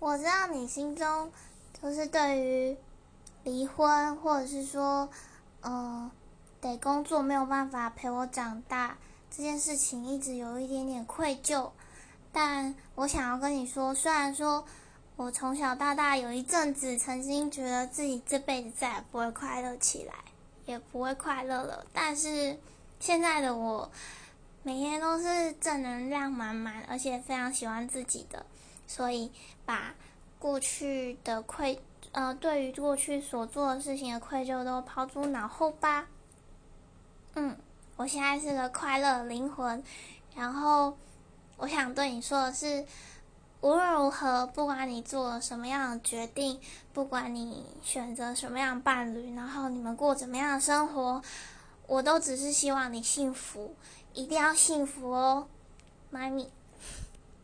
我知道你心中就是对于离婚，或者是说，呃，得工作没有办法陪我长大这件事情，一直有一点点愧疚。但我想要跟你说，虽然说我从小到大有一阵子曾经觉得自己这辈子再也不会快乐起来，也不会快乐了，但是现在的我每天都是正能量满满，而且非常喜欢自己的。所以，把过去的愧，呃，对于过去所做的事情的愧疚都抛诸脑后吧。嗯，我现在是个快乐灵魂。然后，我想对你说的是，无论如何，不管你做了什么样的决定，不管你选择什么样的伴侣，然后你们过怎么样的生活，我都只是希望你幸福，一定要幸福哦，妈咪。